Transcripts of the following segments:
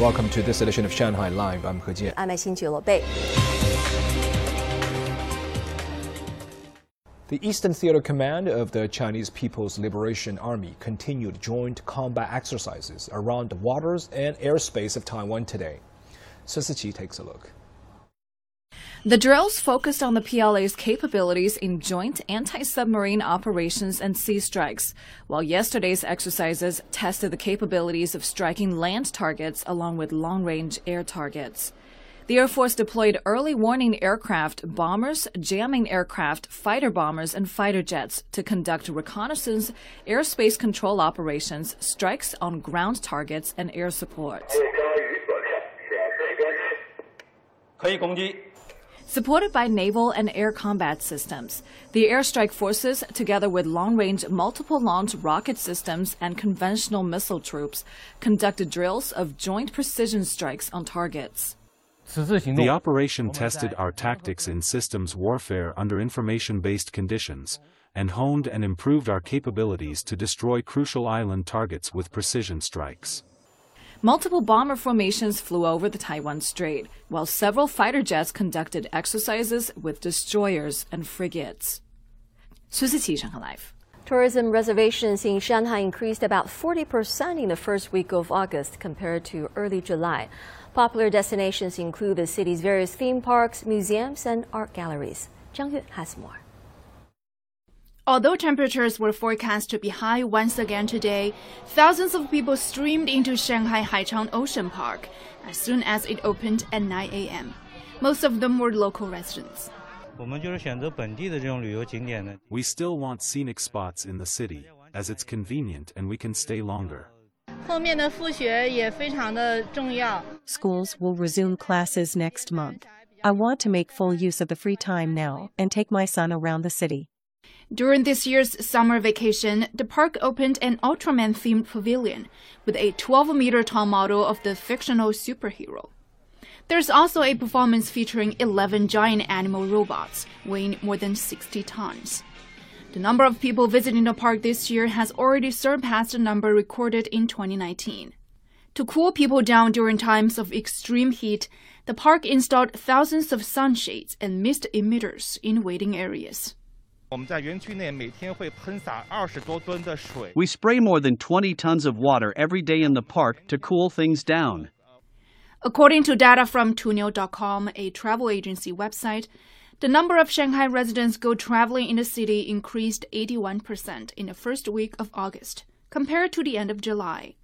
Welcome to this edition of Shanghai Live. I'm He Jian. I'm Xin Bei. The Eastern Theater Command of the Chinese People's Liberation Army continued joint combat exercises around the waters and airspace of Taiwan today. Sun Siqi takes a look. The drills focused on the PLA's capabilities in joint anti-submarine operations and sea strikes, while yesterday's exercises tested the capabilities of striking land targets along with long-range air targets. The Air Force deployed early warning aircraft, bombers, jamming aircraft, fighter bombers, and fighter jets to conduct reconnaissance, airspace control operations, strikes on ground targets, and air support. Supported by naval and air combat systems, the airstrike forces, together with long range multiple launch rocket systems and conventional missile troops, conducted drills of joint precision strikes on targets. The operation tested our tactics in systems warfare under information-based conditions, and honed and improved our capabilities to destroy crucial island targets with precision strikes. Multiple bomber formations flew over the Taiwan Strait, while several fighter jets conducted exercises with destroyers and frigates. Live. Tourism reservations in Shanghai increased about 40% in the first week of August compared to early July. Popular destinations include the city's various theme parks, museums, and art galleries. Zhang Yue has more. Although temperatures were forecast to be high once again today, thousands of people streamed into Shanghai Haichang Ocean Park as soon as it opened at 9 a.m. Most of them were local residents. We still want scenic spots in the city, as it's convenient and we can stay longer. Schools will resume classes next month. I want to make full use of the free time now and take my son around the city. During this year's summer vacation, the park opened an Ultraman themed pavilion with a 12 meter tall model of the fictional superhero. There's also a performance featuring 11 giant animal robots weighing more than 60 tons. The number of people visiting the park this year has already surpassed the number recorded in 2019. To cool people down during times of extreme heat, the park installed thousands of sunshades and mist emitters in waiting areas. We spray more than 20 tons of water every day in the park to cool things down. According to data from Tuniu.com, a travel agency website, the number of Shanghai residents go traveling in the city increased 81% in the first week of August, compared to the end of July.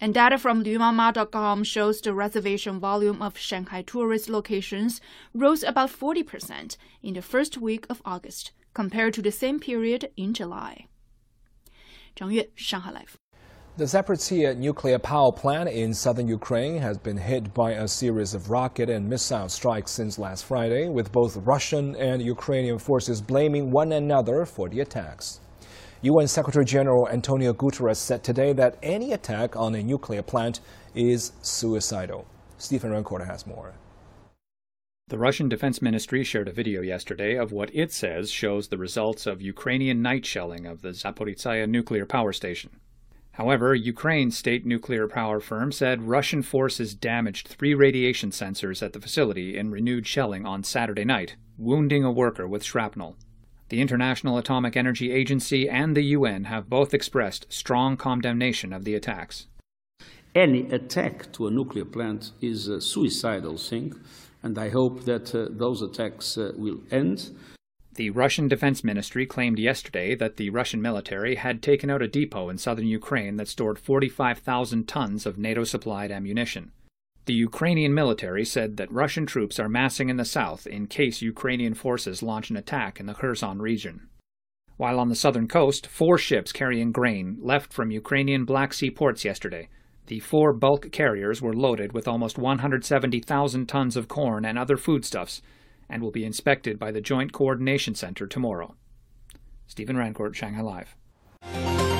And data from Lvmama.com shows the reservation volume of Shanghai tourist locations rose about 40% in the first week of August, compared to the same period in July. Zhang Yue, Shanghai Live. The Zaporizhia nuclear power plant in southern Ukraine has been hit by a series of rocket and missile strikes since last Friday, with both Russian and Ukrainian forces blaming one another for the attacks. UN Secretary General Antonio Guterres said today that any attack on a nuclear plant is suicidal. Stephen Rancourt has more. The Russian Defense Ministry shared a video yesterday of what it says shows the results of Ukrainian night shelling of the Zaporizhia nuclear power station. However, Ukraine's state nuclear power firm said Russian forces damaged three radiation sensors at the facility in renewed shelling on Saturday night, wounding a worker with shrapnel. The International Atomic Energy Agency and the UN have both expressed strong condemnation of the attacks. Any attack to a nuclear plant is a suicidal thing, and I hope that uh, those attacks uh, will end. The Russian Defense Ministry claimed yesterday that the Russian military had taken out a depot in southern Ukraine that stored 45,000 tons of NATO supplied ammunition. The Ukrainian military said that Russian troops are massing in the south in case Ukrainian forces launch an attack in the Kherson region. While on the southern coast, four ships carrying grain left from Ukrainian Black Sea ports yesterday. The four bulk carriers were loaded with almost 170,000 tons of corn and other foodstuffs and will be inspected by the Joint Coordination Center tomorrow. Stephen Rancourt, Shanghai Live.